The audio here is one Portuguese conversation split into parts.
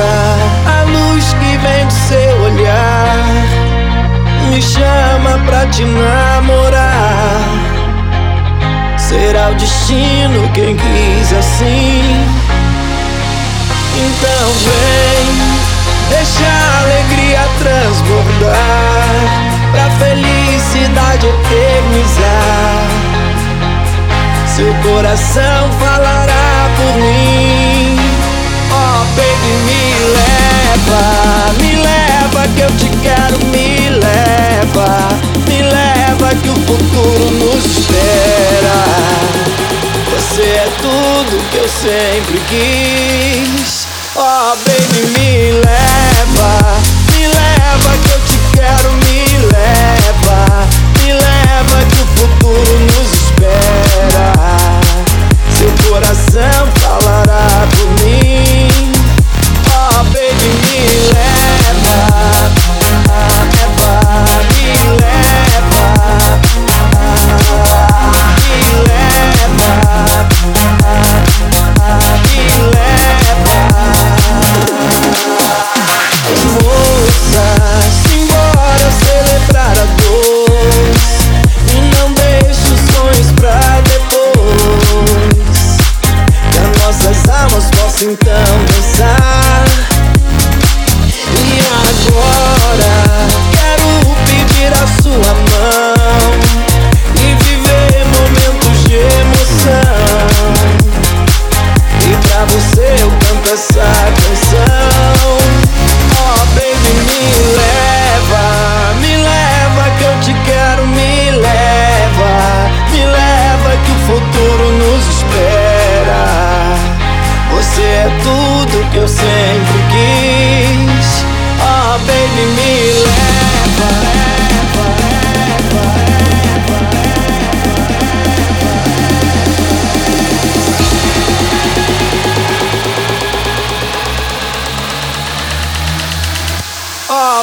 a luz que vem do seu olhar. Me chama pra te namorar. Será o destino quem quis assim. Então vem, deixa a alegria transbordar. Pra felicidade eternizar. Seu coração falará por mim. Oh, baby, me leva, me leva que eu te quero, me leva, me leva que o futuro nos espera. Você é tudo que eu sempre quis. Oh, baby, me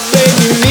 I've